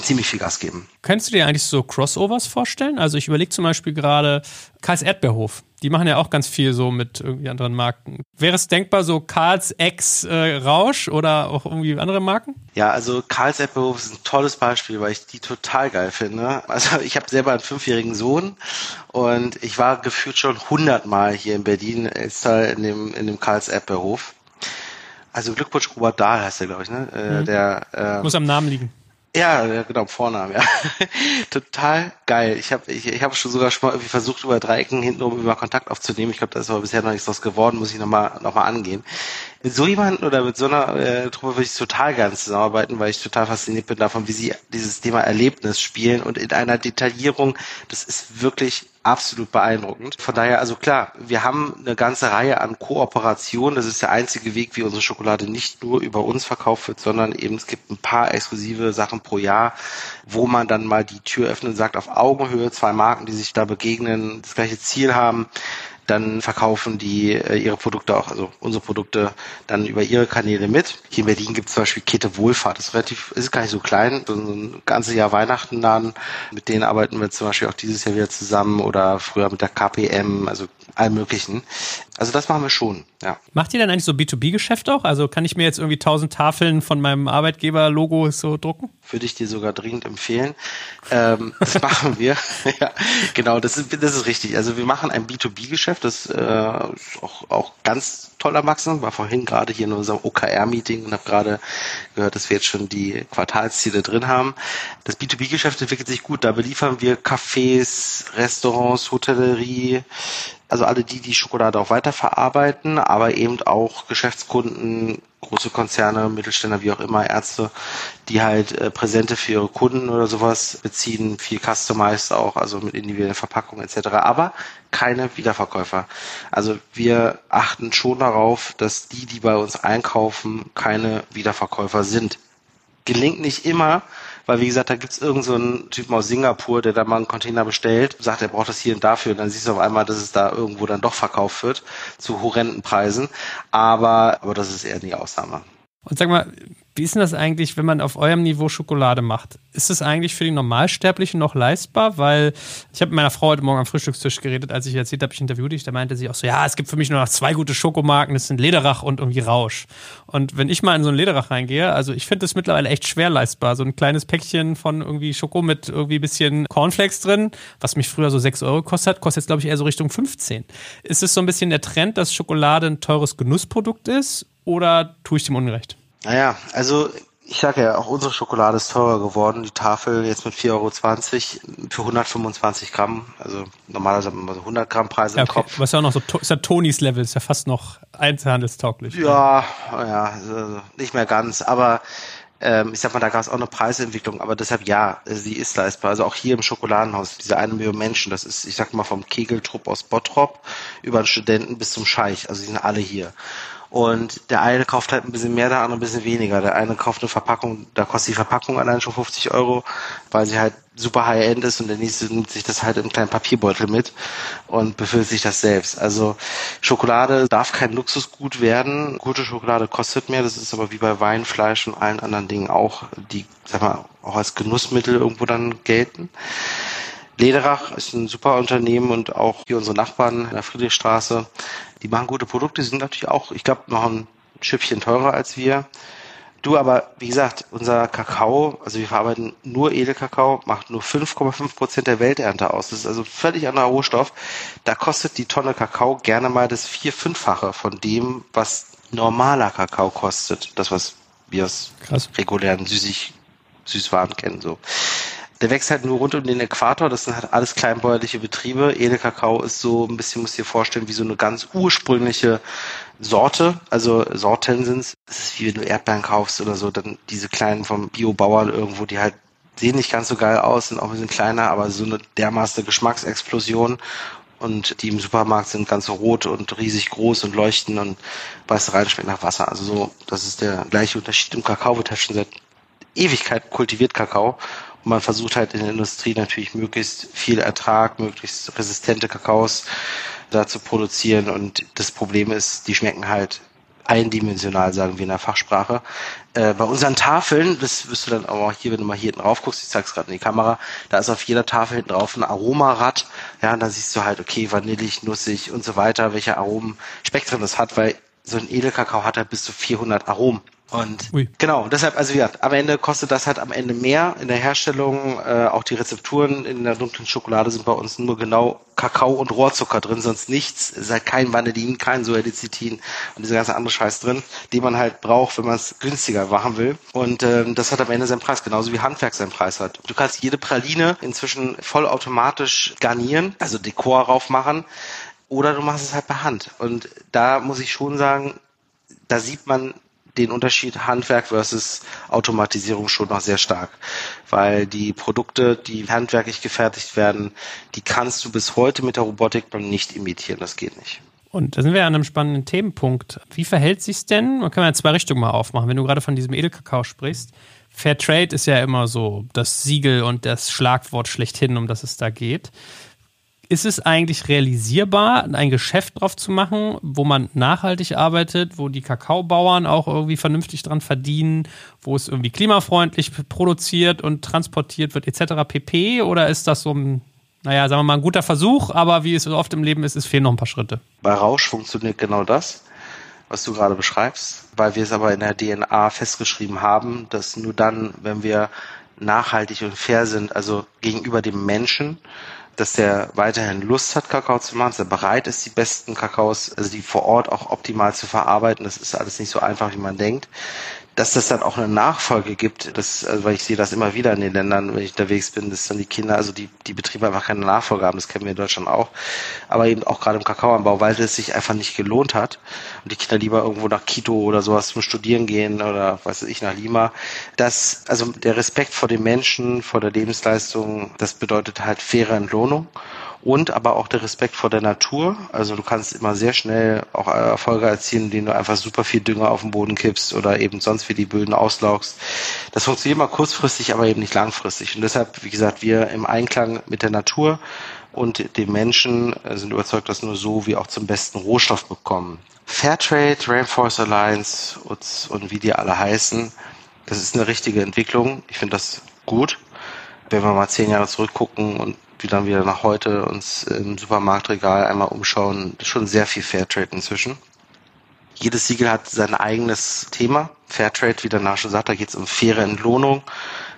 ziemlich viel Gas geben. Könntest du dir eigentlich so Crossovers vorstellen? Also ich überlege zum Beispiel gerade Karls Erdbeerhof. Die machen ja auch ganz viel so mit irgendwie anderen Marken. Wäre es denkbar, so Karls Ex äh, Rausch oder auch irgendwie andere Marken? Ja, also Karls Erdbeerhof ist ein tolles Beispiel, weil ich die total geil finde. Also ich habe selber einen fünfjährigen Sohn und ich war gefühlt schon hundertmal hier in Berlin in dem, in dem Karls Erdbeerhof. Also Glückwunsch Robert Dahl heißt der, glaube ich, ne? Äh, mhm. Der äh, muss am Namen liegen. Ja, genau, Vornamen, ja. Total geil. Ich habe ich, ich hab schon sogar schon mal irgendwie versucht, über Dreiecken hintenrum über Kontakt aufzunehmen. Ich glaube, da ist aber bisher noch nichts draus geworden, muss ich nochmal noch mal angehen mit so jemandem oder mit so einer äh, Truppe würde ich total gerne zusammenarbeiten, weil ich total fasziniert bin davon, wie sie dieses Thema Erlebnis spielen und in einer Detaillierung, das ist wirklich absolut beeindruckend. Von daher, also klar, wir haben eine ganze Reihe an Kooperationen. Das ist der einzige Weg, wie unsere Schokolade nicht nur über uns verkauft wird, sondern eben es gibt ein paar exklusive Sachen pro Jahr, wo man dann mal die Tür öffnet und sagt, auf Augenhöhe, zwei Marken, die sich da begegnen, das gleiche Ziel haben dann verkaufen die äh, ihre Produkte auch, also unsere Produkte dann über ihre Kanäle mit. Hier in Berlin gibt es zum Beispiel Kette Wohlfahrt, das ist relativ, ist gar nicht so klein, so ein ganzes Jahr Weihnachten dann. Mit denen arbeiten wir zum Beispiel auch dieses Jahr wieder zusammen oder früher mit der KPM, also allem möglichen. Also das machen wir schon, ja. Macht ihr denn eigentlich so B2B-Geschäft auch? Also kann ich mir jetzt irgendwie tausend Tafeln von meinem Arbeitgeber-Logo so drucken? Würde ich dir sogar dringend empfehlen. Ähm, das machen wir. ja, genau, das ist, das ist richtig. Also wir machen ein B2B-Geschäft, das äh, auch, auch ganz toll erwachsen. War vorhin gerade hier in unserem OKR-Meeting und habe gerade gehört, dass wir jetzt schon die Quartalsziele drin haben. Das B2B-Geschäft entwickelt sich gut. Da beliefern wir Cafés, Restaurants, Hotellerie, also alle die, die Schokolade auch weiterverarbeiten, aber eben auch Geschäftskunden, große Konzerne, Mittelständler, wie auch immer, Ärzte, die halt äh, Präsente für ihre Kunden oder sowas beziehen, viel customized auch, also mit individuellen Verpackungen etc., aber keine Wiederverkäufer. Also wir achten schon darauf, dass die, die bei uns einkaufen, keine Wiederverkäufer sind. Gelingt nicht immer, weil wie gesagt, da gibt's irgendeinen so Typen aus Singapur, der da mal einen Container bestellt, sagt, er braucht das hier und dafür und dann siehst du auf einmal, dass es da irgendwo dann doch verkauft wird zu horrenden Preisen, aber, aber das ist eher die Ausnahme. Und sag mal, wie ist denn das eigentlich, wenn man auf eurem Niveau Schokolade macht? Ist es eigentlich für die Normalsterblichen noch leistbar? Weil ich habe mit meiner Frau heute Morgen am Frühstückstisch geredet, als ich erzählt habe, ich interviewte dich, da meinte sie auch so, ja, es gibt für mich nur noch zwei gute Schokomarken, das sind Lederach und irgendwie Rausch. Und wenn ich mal in so ein Lederach reingehe, also ich finde das mittlerweile echt schwer leistbar. So ein kleines Päckchen von irgendwie Schoko mit irgendwie bisschen Cornflakes drin, was mich früher so sechs Euro kostet, kostet jetzt glaube ich eher so Richtung 15. Ist es so ein bisschen der Trend, dass Schokolade ein teures Genussprodukt ist oder tue ich dem Unrecht? Naja, also ich sage ja, auch unsere Schokolade ist teurer geworden. Die Tafel jetzt mit 4,20 Euro für 125 Gramm. Also normalerweise haben wir so 100 Gramm Preise ja, okay. im Kopf. Was ja auch noch so, ist ja Tonys Level, ist ja fast noch einzelhandelstauglich. Ja, ja, also nicht mehr ganz. Aber ähm, ich sag mal, da gab es auch eine Preisentwicklung, aber deshalb ja, sie ist leistbar. Also auch hier im Schokoladenhaus, diese eine Million Menschen, das ist, ich sag mal, vom Kegeltrupp aus Bottrop über den Studenten bis zum Scheich, also die sind alle hier. Und der eine kauft halt ein bisschen mehr, der andere ein bisschen weniger. Der eine kauft eine Verpackung, da kostet die Verpackung allein schon 50 Euro, weil sie halt super High-End ist und der nächste nimmt sich das halt in einem kleinen Papierbeutel mit und befüllt sich das selbst. Also Schokolade darf kein Luxusgut werden. Gute Schokolade kostet mehr, das ist aber wie bei Wein, Fleisch und allen anderen Dingen auch, die, sag mal, auch als Genussmittel irgendwo dann gelten. Lederach ist ein super Unternehmen und auch hier unsere Nachbarn in der Friedrichstraße, die machen gute Produkte, die sind natürlich auch, ich glaube, noch ein Schiffchen teurer als wir. Du, aber wie gesagt, unser Kakao, also wir verarbeiten nur Edelkakao, macht nur 5,5 Prozent der Welternte aus. Das ist also völlig anderer Rohstoff. Da kostet die Tonne Kakao gerne mal das vier-, fünffache von dem, was normaler Kakao kostet. Das, was wir aus Krass. regulären Süßig, Süßwaren kennen, so. Der wächst halt nur rund um den Äquator. Das sind halt alles kleinbäuerliche Betriebe. Edelkakao ist so ein bisschen, muss dir vorstellen, wie so eine ganz ursprüngliche Sorte. Also Sorten sind's. Es ist wie wenn du Erdbeeren kaufst oder so. Dann diese kleinen vom Biobauern irgendwo, die halt sehen nicht ganz so geil aus, sind auch ein bisschen kleiner, aber so eine dermaßene Geschmacksexplosion und die im Supermarkt sind ganz rot und riesig groß und leuchten und beißt rein, schmeckt nach Wasser. Also so, das ist der gleiche Unterschied im Kakao, wird halt schon seit Ewigkeit kultiviert Kakao und man versucht halt in der Industrie natürlich möglichst viel Ertrag, möglichst resistente Kakaos da zu produzieren. Und das Problem ist, die schmecken halt eindimensional, sagen wir in der Fachsprache. Äh, bei unseren Tafeln, das wirst du dann auch hier, wenn du mal hier hinten rauf guckst, ich zeig's gerade in die Kamera, da ist auf jeder Tafel hinten drauf ein Aromarad. Ja, und da siehst du halt, okay, vanillig, nussig und so weiter, welche Aromenspektren das hat, weil so ein Edelkakao hat halt bis zu 400 Aromen. Und Ui. genau, deshalb, also gesagt, am Ende kostet das halt am Ende mehr in der Herstellung. Äh, auch die Rezepturen in der dunklen Schokolade sind bei uns nur genau Kakao und Rohrzucker drin, sonst nichts. Es ist halt kein Vanillin, kein Soedizitin und dieser ganze andere Scheiß drin, den man halt braucht, wenn man es günstiger machen will. Und ähm, das hat am Ende seinen Preis, genauso wie Handwerk seinen Preis hat. Du kannst jede Praline inzwischen vollautomatisch garnieren, also Dekor raufmachen. Oder du machst es halt per Hand. Und da muss ich schon sagen, da sieht man den Unterschied Handwerk versus Automatisierung schon noch sehr stark, weil die Produkte, die handwerklich gefertigt werden, die kannst du bis heute mit der Robotik noch nicht imitieren, das geht nicht. Und da sind wir an einem spannenden Themenpunkt. Wie verhält sich's denn? Man kann ja zwei Richtungen mal aufmachen. Wenn du gerade von diesem Edelkakao sprichst, Fair Trade ist ja immer so das Siegel und das Schlagwort schlechthin, um das es da geht. Ist es eigentlich realisierbar, ein Geschäft drauf zu machen, wo man nachhaltig arbeitet, wo die Kakaobauern auch irgendwie vernünftig dran verdienen, wo es irgendwie klimafreundlich produziert und transportiert wird, etc. pp? Oder ist das so ein, naja, sagen wir mal, ein guter Versuch, aber wie es oft im Leben ist, es fehlen noch ein paar Schritte? Bei Rausch funktioniert genau das, was du gerade beschreibst, weil wir es aber in der DNA festgeschrieben haben, dass nur dann, wenn wir nachhaltig und fair sind, also gegenüber dem Menschen, dass der weiterhin Lust hat, Kakao zu machen, dass er bereit ist, die besten Kakaos, also die vor Ort auch optimal zu verarbeiten. Das ist alles nicht so einfach, wie man denkt dass das dann auch eine Nachfolge gibt, das, also weil ich sehe das immer wieder in den Ländern, wenn ich unterwegs bin, dass dann die Kinder, also die, die Betriebe einfach keine Nachfolge haben, das kennen wir in Deutschland auch, aber eben auch gerade im Kakaoanbau, weil es sich einfach nicht gelohnt hat und die Kinder lieber irgendwo nach Quito oder sowas zum Studieren gehen oder weiß ich, nach Lima. Das, also der Respekt vor den Menschen, vor der Lebensleistung, das bedeutet halt faire Entlohnung und aber auch der Respekt vor der Natur. Also du kannst immer sehr schnell auch Erfolge erzielen, indem du einfach super viel Dünger auf den Boden kippst oder eben sonst wie die Böden auslaugst. Das funktioniert mal kurzfristig, aber eben nicht langfristig. Und deshalb, wie gesagt, wir im Einklang mit der Natur und dem Menschen äh, sind überzeugt, dass nur so wir auch zum besten Rohstoff bekommen. Fairtrade, Rainforest Alliance und wie die alle heißen, das ist eine richtige Entwicklung. Ich finde das gut. Wenn wir mal zehn Jahre zurückgucken und die dann wieder nach heute uns im Supermarktregal einmal umschauen, schon sehr viel Fairtrade inzwischen. Jedes Siegel hat sein eigenes Thema. Fairtrade, wie der Name schon sagt, da geht es um faire Entlohnung.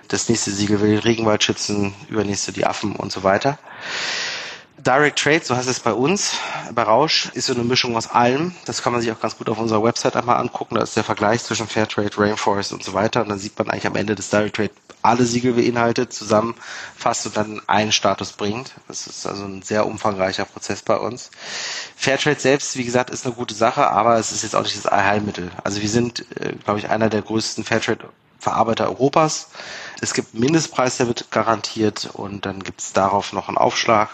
Das nächste Siegel will den Regenwald schützen, übernächste die Affen und so weiter. Direct Trade, so heißt es bei uns, bei Rausch, ist so eine Mischung aus allem. Das kann man sich auch ganz gut auf unserer Website einmal angucken. Da ist der Vergleich zwischen Fairtrade, Rainforest und so weiter. Und dann sieht man eigentlich am Ende des Direct Trade alle Siegel beinhaltet, zusammenfasst und dann einen Status bringt. Das ist also ein sehr umfangreicher Prozess bei uns. Fairtrade selbst, wie gesagt, ist eine gute Sache, aber es ist jetzt auch nicht das Allheilmittel. Also wir sind, äh, glaube ich, einer der größten Fairtrade Verarbeiter Europas. Es gibt einen Mindestpreis, der wird garantiert und dann gibt es darauf noch einen Aufschlag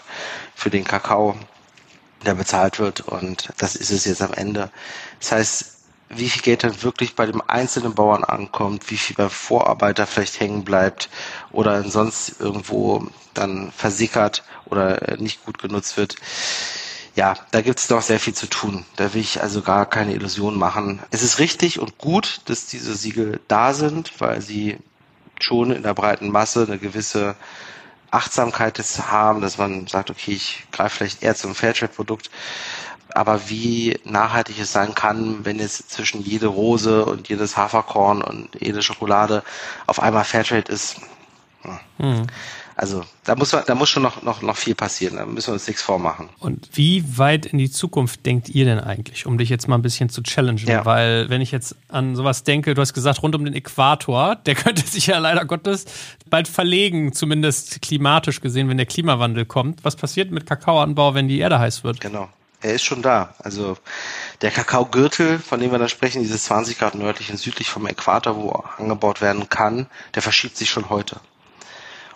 für den Kakao, der bezahlt wird und das ist es jetzt am Ende. Das heißt, wie viel Geld dann wirklich bei dem einzelnen Bauern ankommt, wie viel beim Vorarbeiter vielleicht hängen bleibt oder sonst irgendwo dann versickert oder nicht gut genutzt wird. Ja, da gibt es noch sehr viel zu tun. Da will ich also gar keine Illusionen machen. Es ist richtig und gut, dass diese Siegel da sind, weil sie schon in der breiten Masse eine gewisse Achtsamkeit haben, dass man sagt, okay, ich greife vielleicht eher zum Fairtrade-Produkt aber wie nachhaltig es sein kann, wenn jetzt zwischen jede Rose und jedes Haferkorn und jede Schokolade auf einmal Fairtrade ist. Mhm. Also da muss da muss schon noch, noch, noch viel passieren, da müssen wir uns nichts vormachen. Und wie weit in die Zukunft denkt ihr denn eigentlich, um dich jetzt mal ein bisschen zu challengen? Ja. Weil wenn ich jetzt an sowas denke, du hast gesagt, rund um den Äquator, der könnte sich ja leider Gottes bald verlegen, zumindest klimatisch gesehen, wenn der Klimawandel kommt. Was passiert mit Kakaoanbau, wenn die Erde heiß wird? Genau er ist schon da. Also der Kakaogürtel, von dem wir da sprechen, dieses 20 Grad nördlich und südlich vom Äquator, wo angebaut werden kann, der verschiebt sich schon heute.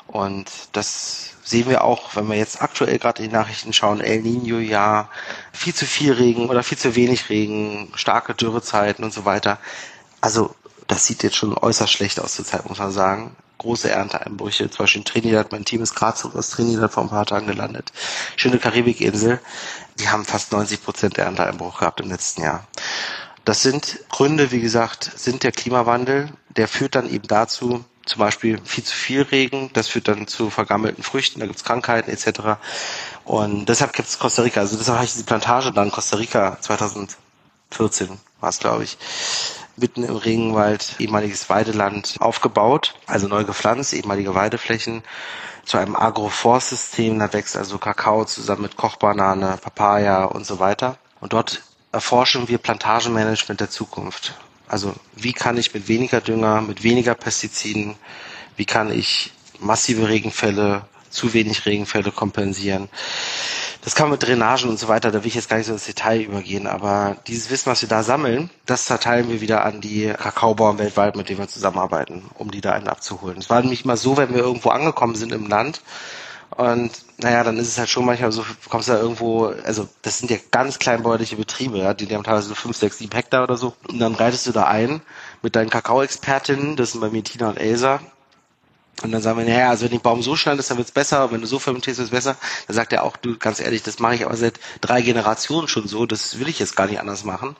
Und das sehen wir auch, wenn wir jetzt aktuell gerade in die Nachrichten schauen, El Nino ja, viel zu viel Regen oder viel zu wenig Regen, starke Dürrezeiten und so weiter. Also das sieht jetzt schon äußerst schlecht aus zur Zeit, muss man sagen große Ernteeinbrüche. Zum Beispiel in Trinidad, mein Team ist gerade zurück aus Trinidad vor ein paar Tagen gelandet. Schöne Karibikinsel. Die haben fast 90 Prozent Ernteeinbruch gehabt im letzten Jahr. Das sind Gründe, wie gesagt, sind der Klimawandel. Der führt dann eben dazu, zum Beispiel viel zu viel Regen, das führt dann zu vergammelten Früchten, da gibt's Krankheiten etc. Und deshalb gibt's Costa Rica, also deshalb habe ich diese Plantage dann Costa Rica 2014 war es, glaube ich, mitten im Regenwald ehemaliges Weideland aufgebaut, also neu gepflanzt, ehemalige Weideflächen zu einem Agroforstsystem. Da wächst also Kakao zusammen mit Kochbanane, Papaya und so weiter. Und dort erforschen wir Plantagenmanagement der Zukunft. Also wie kann ich mit weniger Dünger, mit weniger Pestiziden, wie kann ich massive Regenfälle, zu wenig Regenfälle kompensieren? Das kann mit Drainagen und so weiter, da will ich jetzt gar nicht so ins Detail übergehen, aber dieses Wissen, was wir da sammeln, das verteilen wir wieder an die Kakaobauern weltweit, mit denen wir zusammenarbeiten, um die da einen abzuholen. Es war nämlich mal so, wenn wir irgendwo angekommen sind im Land, und naja, dann ist es halt schon manchmal so, du kommst da irgendwo, also das sind ja ganz kleinbäuerliche Betriebe, ja, die, die haben teilweise nur 5, 6, 7 Hektar oder so. Und dann reitest du da ein mit deinen Kakaoexpertinnen, das sind bei mir Tina und Elsa, und dann sagen wir, naja, also wenn den Baum so schneidest, dann wird's besser, wenn du so fermentierst, wird's besser. Dann sagt er auch, du, ganz ehrlich, das mache ich aber seit drei Generationen schon so, das will ich jetzt gar nicht anders machen.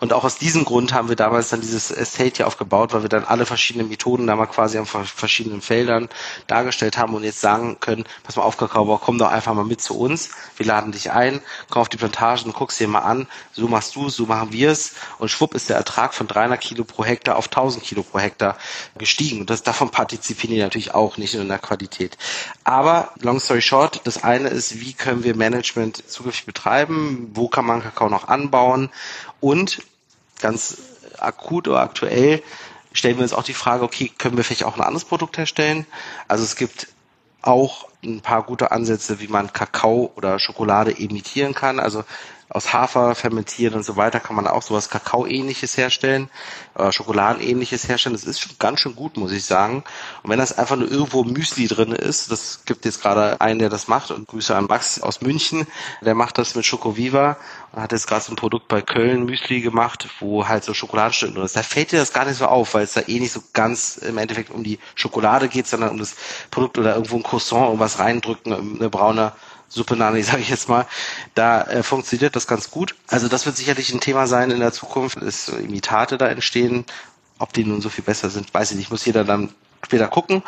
Und auch aus diesem Grund haben wir damals dann dieses Estate hier aufgebaut, weil wir dann alle verschiedenen Methoden da mal quasi an verschiedenen Feldern dargestellt haben und jetzt sagen können, pass mal auf, Kakaobauer, komm doch einfach mal mit zu uns, wir laden dich ein, komm auf die Plantagen, guck's dir mal an, so machst du so machen wir's und schwupp ist der Ertrag von 300 Kilo pro Hektar auf 1000 Kilo pro Hektar gestiegen. Und das davon partizipieren die natürlich auch nicht in der Qualität. Aber long story short, das eine ist, wie können wir Management zukünftig betreiben? Wo kann man Kakao noch anbauen? Und ganz akut oder aktuell stellen wir uns auch die Frage, okay, können wir vielleicht auch ein anderes Produkt herstellen? Also es gibt auch ein paar gute Ansätze, wie man Kakao oder Schokolade imitieren kann. Also aus Hafer fermentieren und so weiter kann man auch sowas Kakao-ähnliches herstellen, äh, Schokoladenähnliches herstellen. Das ist schon ganz schön gut, muss ich sagen. Und wenn das einfach nur irgendwo Müsli drin ist, das gibt jetzt gerade einen, der das macht und Grüße an Max aus München, der macht das mit Schokoviva und hat jetzt gerade so ein Produkt bei Köln Müsli gemacht, wo halt so Schokoladenstücke drin ist. Da fällt dir das gar nicht so auf, weil es da eh nicht so ganz im Endeffekt um die Schokolade geht, sondern um das Produkt oder irgendwo ein Croissant, irgendwas reindrücken, eine braune Suppenani, sage ich jetzt mal, da äh, funktioniert das ganz gut. Also das wird sicherlich ein Thema sein in der Zukunft, dass Imitate da entstehen. Ob die nun so viel besser sind, weiß ich nicht. Muss jeder dann später gucken.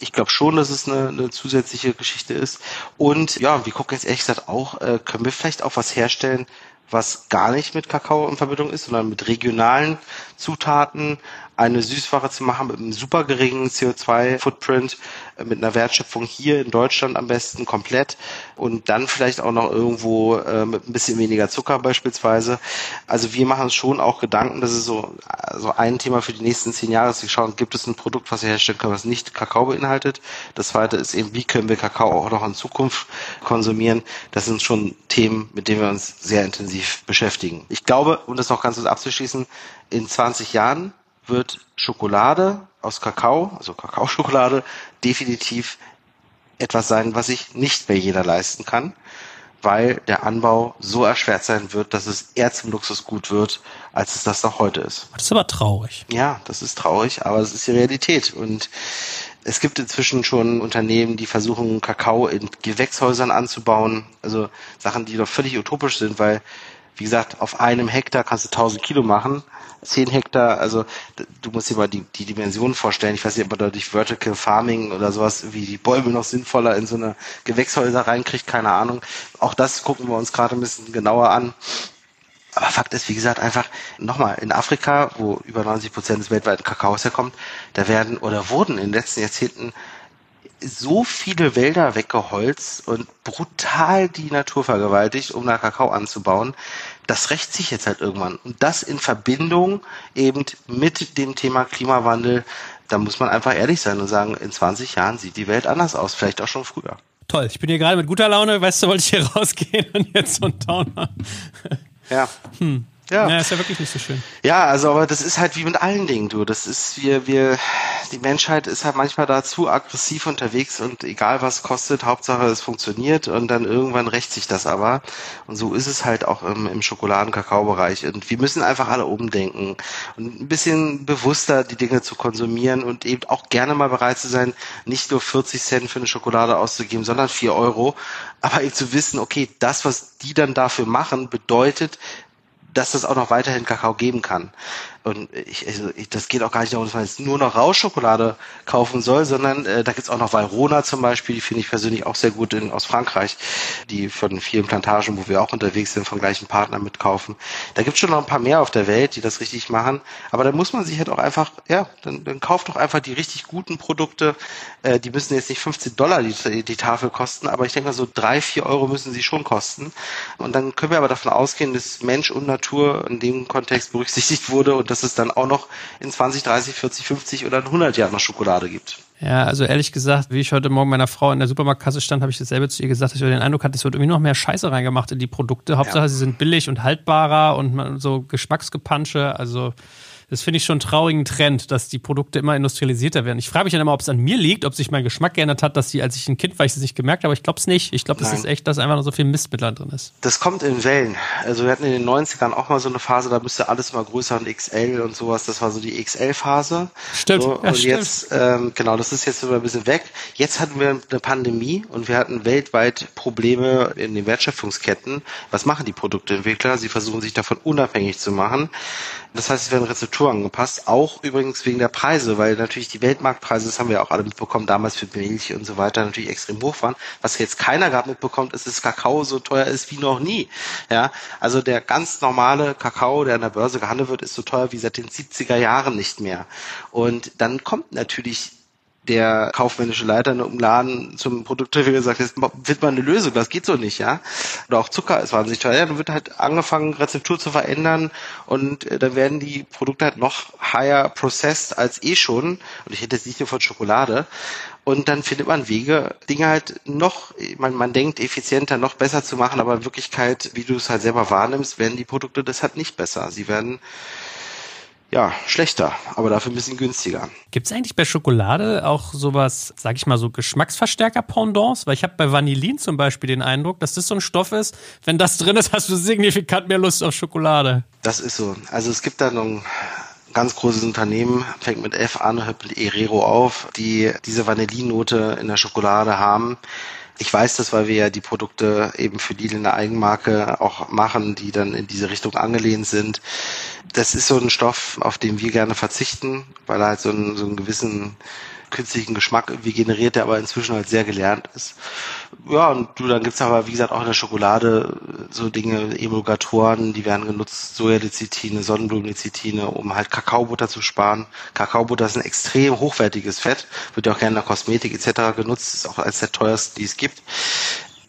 Ich glaube schon, dass es eine, eine zusätzliche Geschichte ist. Und ja, wir gucken jetzt ehrlich gesagt auch, äh, können wir vielleicht auch was herstellen, was gar nicht mit Kakao in Verbindung ist, sondern mit regionalen Zutaten, eine Süßware zu machen mit einem super geringen CO2-Footprint, äh, mit einer Wertschöpfung hier in Deutschland am besten komplett und dann vielleicht auch noch irgendwo äh, mit ein bisschen weniger Zucker beispielsweise. Also wir machen uns schon auch Gedanken, das ist so, so ein Thema für die nächsten zehn Jahre, dass wir schauen, gibt es ein Produkt, was wir herstellen können, was nicht Kakao beinhaltet. Das zweite ist eben, wie können wir Kakao auch noch in Zukunft konsumieren. Das sind schon Themen, mit denen wir uns sehr intensiv beschäftigen. Ich glaube, um das noch ganz kurz abzuschließen, in 20 Jahren wird Schokolade aus Kakao, also Kakaoschokolade, definitiv etwas sein, was sich nicht mehr jeder leisten kann, weil der Anbau so erschwert sein wird, dass es eher zum Luxusgut wird, als es das noch heute ist. Das ist aber traurig. Ja, das ist traurig, aber es ist die Realität. Und es gibt inzwischen schon Unternehmen, die versuchen, Kakao in Gewächshäusern anzubauen. Also Sachen, die doch völlig utopisch sind, weil, wie gesagt, auf einem Hektar kannst du 1000 Kilo machen. 10 Hektar, also du musst dir mal die, die Dimensionen vorstellen. Ich weiß nicht, ob man da durch Vertical Farming oder sowas wie die Bäume noch sinnvoller in so eine Gewächshäuser reinkriegt, keine Ahnung. Auch das gucken wir uns gerade ein bisschen genauer an. Aber Fakt ist, wie gesagt, einfach nochmal in Afrika, wo über 90 Prozent des weltweiten Kakaos herkommt, da werden oder wurden in den letzten Jahrzehnten so viele Wälder weggeholzt und brutal die Natur vergewaltigt, um da Kakao anzubauen. Das rächt sich jetzt halt irgendwann. Und das in Verbindung eben mit dem Thema Klimawandel, da muss man einfach ehrlich sein und sagen, in 20 Jahren sieht die Welt anders aus, vielleicht auch schon früher. Toll, ich bin hier gerade mit guter Laune, weißt du, wollte ich hier rausgehen und jetzt so ein Downer. Ja. Hm. Ja. ja, ist ja wirklich nicht so schön. Ja, also aber das ist halt wie mit allen Dingen, du. Das ist, wir, wir, die Menschheit ist halt manchmal da zu aggressiv unterwegs und egal was kostet, Hauptsache es funktioniert und dann irgendwann rächt sich das aber. Und so ist es halt auch im, im Schokoladen-Kakao-Bereich. Und wir müssen einfach alle umdenken und ein bisschen bewusster die Dinge zu konsumieren und eben auch gerne mal bereit zu sein, nicht nur 40 Cent für eine Schokolade auszugeben, sondern 4 Euro. Aber eben zu wissen, okay, das, was die dann dafür machen, bedeutet, dass es auch noch weiterhin Kakao geben kann. Und ich, also ich, das geht auch gar nicht darum, dass man jetzt nur noch Rauschschokolade kaufen soll, sondern äh, da gibt's auch noch Valrona zum Beispiel, die finde ich persönlich auch sehr gut in, aus Frankreich, die von vielen Plantagen, wo wir auch unterwegs sind, von gleichen Partnern mitkaufen. Da gibt's schon noch ein paar mehr auf der Welt, die das richtig machen. Aber da muss man sich halt auch einfach, ja, dann, dann kauft doch einfach die richtig guten Produkte. Äh, die müssen jetzt nicht 15 Dollar die, die Tafel kosten, aber ich denke mal so drei, vier Euro müssen sie schon kosten. Und dann können wir aber davon ausgehen, dass Mensch und Natur in dem Kontext berücksichtigt wurde und dass es dann auch noch in 20, 30, 40, 50 oder 100 Jahren noch Schokolade gibt. Ja, also ehrlich gesagt, wie ich heute Morgen meiner Frau in der Supermarktkasse stand, habe ich dasselbe zu ihr gesagt, dass ich den Eindruck hatte, es wird irgendwie noch mehr Scheiße reingemacht in die Produkte. Hauptsache, ja. sie sind billig und haltbarer und so Geschmacksgepansche. Also das finde ich schon einen traurigen Trend, dass die Produkte immer industrialisierter werden. Ich frage mich dann immer, ob es an mir liegt, ob sich mein Geschmack geändert hat, dass die, als ich ein Kind war, ich es nicht gemerkt habe, aber ich glaube es nicht. Ich glaube, das ist echt, dass einfach noch so viel Mist mit drin ist. Das kommt in Wellen. Also wir hatten in den 90ern auch mal so eine Phase, da müsste alles mal größer und XL und sowas. Das war so die XL-Phase. Stimmt. So, ja, und stimmt. jetzt, ähm, genau, das ist jetzt immer ein bisschen weg. Jetzt hatten wir eine Pandemie und wir hatten weltweit Probleme in den Wertschöpfungsketten. Was machen die Produktentwickler? Sie versuchen sich davon unabhängig zu machen. Das heißt, es werden Rezepturen angepasst, auch übrigens wegen der Preise, weil natürlich die Weltmarktpreise, das haben wir auch alle mitbekommen, damals für Milch und so weiter, natürlich extrem hoch waren. Was jetzt keiner gerade mitbekommt, ist, dass Kakao so teuer ist wie noch nie. Ja, also der ganz normale Kakao, der an der Börse gehandelt wird, ist so teuer wie seit den 70er Jahren nicht mehr. Und dann kommt natürlich der kaufmännische Leiter einem Laden zum Produktentwickler gesagt, jetzt wird mal eine Lösung, das geht so nicht, ja. Oder auch Zucker ist wahnsinnig teuer. Ja, dann wird halt angefangen, Rezeptur zu verändern und äh, dann werden die Produkte halt noch higher processed als eh schon. Und ich hätte jetzt nicht nur von Schokolade. Und dann findet man Wege, Dinge halt noch, man, man denkt, effizienter, noch besser zu machen, aber in Wirklichkeit, wie du es halt selber wahrnimmst, werden die Produkte das halt nicht besser. Sie werden ja, schlechter, aber dafür ein bisschen günstiger. Gibt es eigentlich bei Schokolade auch sowas, sag ich mal, so Geschmacksverstärker-Pendants? Weil ich habe bei Vanillin zum Beispiel den Eindruck, dass das so ein Stoff ist, wenn das drin ist, hast du signifikant mehr Lust auf Schokolade. Das ist so. Also es gibt da noch ein ganz großes Unternehmen, fängt mit F an, hört mit Erero auf, die diese Vanillinnote in der Schokolade haben ich weiß das, weil wir ja die Produkte eben für Lidl in der Eigenmarke auch machen, die dann in diese Richtung angelehnt sind. Das ist so ein Stoff, auf den wir gerne verzichten, weil er halt so einen, so einen gewissen künstlichen Geschmack irgendwie generiert, der aber inzwischen halt sehr gelernt ist. Ja, und du, dann gibt's aber, wie gesagt, auch in der Schokolade so Dinge, Emulgatoren, die werden genutzt, Sojalecithine, Sonnenblumenlecithine, um halt Kakaobutter zu sparen. Kakaobutter ist ein extrem hochwertiges Fett, wird ja auch gerne in der Kosmetik etc. genutzt, ist auch als der teuerste, die es gibt.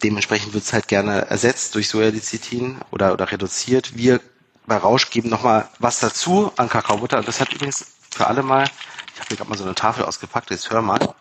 Dementsprechend wird es halt gerne ersetzt durch Sojalecithin oder, oder reduziert. Wir bei Rausch geben nochmal was dazu an Kakaobutter. Das hat übrigens für alle mal habe hier gerade mal so eine Tafel ausgepackt, jetzt hör mal.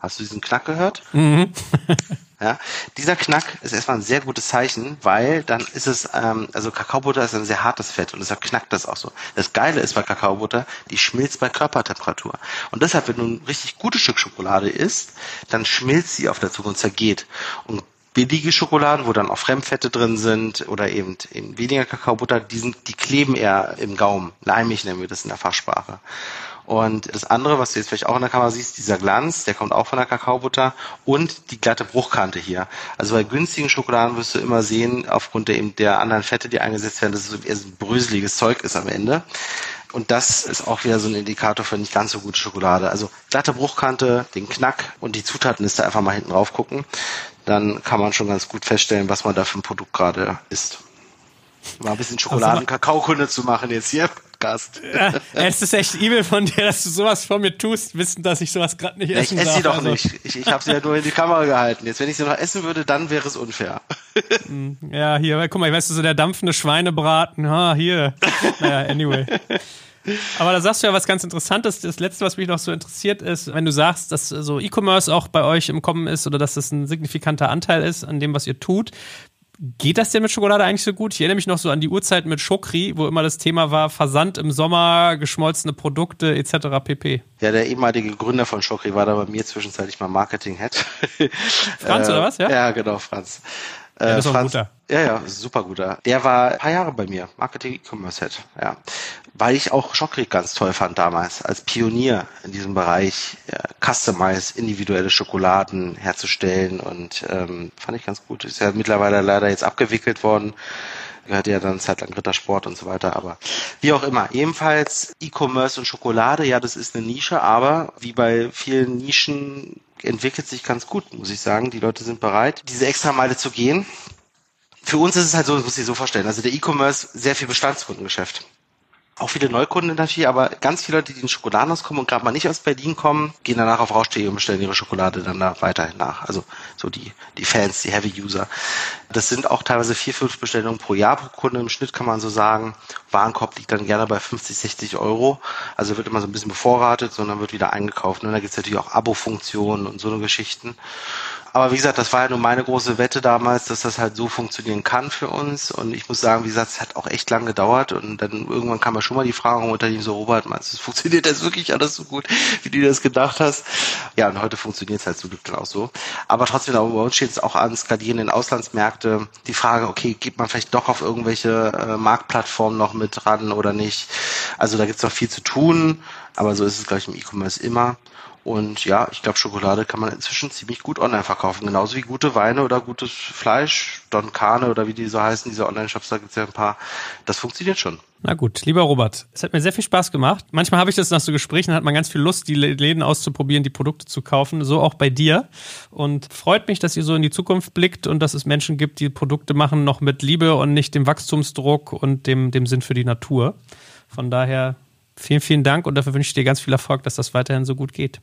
Hast du diesen Knack gehört? Mhm. ja, dieser Knack ist erstmal ein sehr gutes Zeichen, weil dann ist es, ähm, also Kakaobutter ist ein sehr hartes Fett und deshalb knackt das auch so. Das Geile ist bei Kakaobutter, die schmilzt bei Körpertemperatur. Und deshalb, wenn du ein richtig gutes Stück Schokolade isst, dann schmilzt sie auf der Zunge und zergeht. Und billige Schokoladen, wo dann auch Fremdfette drin sind oder eben, eben weniger Kakaobutter, die, sind, die kleben eher im Gaumen. Leimig nennen wir das in der Fachsprache. Und das andere, was du jetzt vielleicht auch in der Kamera siehst, dieser Glanz, der kommt auch von der Kakaobutter und die glatte Bruchkante hier. Also bei günstigen Schokoladen wirst du immer sehen, aufgrund der, eben der anderen Fette, die eingesetzt werden, dass es eher so ein bröseliges Zeug ist am Ende. Und das ist auch wieder so ein Indikator für nicht ganz so gute Schokolade. Also glatte Bruchkante, den Knack und die Zutatenliste einfach mal hinten drauf gucken. Dann kann man schon ganz gut feststellen, was man da für ein Produkt gerade isst. Mal ein bisschen Schokoladen-Kakaokunde zu machen jetzt hier. Gast. Ja, es ist echt übel von dir, dass du sowas von mir tust, wissen, dass ich sowas gerade nicht essen Ich esse sie doch also. nicht. Ich, ich habe sie ja nur in die Kamera gehalten. Jetzt, wenn ich sie noch essen würde, dann wäre es unfair. Hm, ja, hier, guck mal, ich weiß, so der dampfende Schweinebraten. Ha, hier. Naja, anyway. Aber da sagst du ja was ganz Interessantes. Das Letzte, was mich noch so interessiert, ist, wenn du sagst, dass so E-Commerce auch bei euch im Kommen ist oder dass das ein signifikanter Anteil ist an dem, was ihr tut. Geht das denn mit Schokolade eigentlich so gut? Ich erinnere mich noch so an die Uhrzeit mit Schokri, wo immer das Thema war Versand im Sommer, geschmolzene Produkte etc. pp. Ja, der ehemalige Gründer von Schokri war da bei mir zwischenzeitlich mal Marketing-Head. Franz oder was? Ja, ja genau, Franz. Ja, das ist Franz, guter. Ja, ja, super guter. Der war ein paar Jahre bei mir, Marketing E-Commerce Head, ja. Weil ich auch Schokrieg ganz toll fand damals, als Pionier in diesem Bereich, ja, Customize, individuelle Schokoladen herzustellen und ähm, fand ich ganz gut. Ist ja mittlerweile leider jetzt abgewickelt worden gehört ja dann zeitlang Rittersport und so weiter, aber wie auch immer. Ebenfalls E-Commerce und Schokolade, ja, das ist eine Nische, aber wie bei vielen Nischen entwickelt sich ganz gut, muss ich sagen. Die Leute sind bereit, diese extra Meile zu gehen. Für uns ist es halt so, das muss ich so vorstellen. Also der E-Commerce, sehr viel Bestandskundengeschäft auch viele Neukunden natürlich, aber ganz viele Leute, die in Schokoladenhaus kommen und gerade mal nicht aus Berlin kommen, gehen danach auf Rauschsteg und bestellen ihre Schokolade dann da weiterhin nach. Also so die, die Fans, die Heavy User. Das sind auch teilweise vier, fünf Bestellungen pro Jahr pro Kunde im Schnitt, kann man so sagen. Warenkorb liegt dann gerne bei 50, 60 Euro. Also wird immer so ein bisschen bevorratet, sondern wird wieder eingekauft. Und da gibt es natürlich auch Abo-Funktionen und so eine Geschichten. Aber wie gesagt, das war ja nur meine große Wette damals, dass das halt so funktionieren kann für uns. Und ich muss sagen, wie gesagt, es hat auch echt lang gedauert. Und dann irgendwann kam ja schon mal die Frage unter dem so, Robert, meinst du, es funktioniert das wirklich alles so gut, wie du das gedacht hast? Ja, und heute funktioniert es halt zum Glück dann auch so. Aber trotzdem, bei uns steht es auch an skalierenden Auslandsmärkte. Die Frage, okay, geht man vielleicht doch auf irgendwelche äh, Marktplattformen noch mit dran oder nicht? Also da gibt es noch viel zu tun. Aber so ist es, glaube ich, im E-Commerce immer. Und ja, ich glaube, Schokolade kann man inzwischen ziemlich gut online verkaufen. Genauso wie gute Weine oder gutes Fleisch, Don Carne oder wie die so heißen, diese Online-Shops, da gibt es ja ein paar. Das funktioniert schon. Na gut, lieber Robert, es hat mir sehr viel Spaß gemacht. Manchmal habe ich das nach so Gesprächen, hat man ganz viel Lust, die Läden auszuprobieren, die Produkte zu kaufen. So auch bei dir. Und freut mich, dass ihr so in die Zukunft blickt und dass es Menschen gibt, die Produkte machen noch mit Liebe und nicht dem Wachstumsdruck und dem, dem Sinn für die Natur. Von daher vielen, vielen Dank und dafür wünsche ich dir ganz viel Erfolg, dass das weiterhin so gut geht.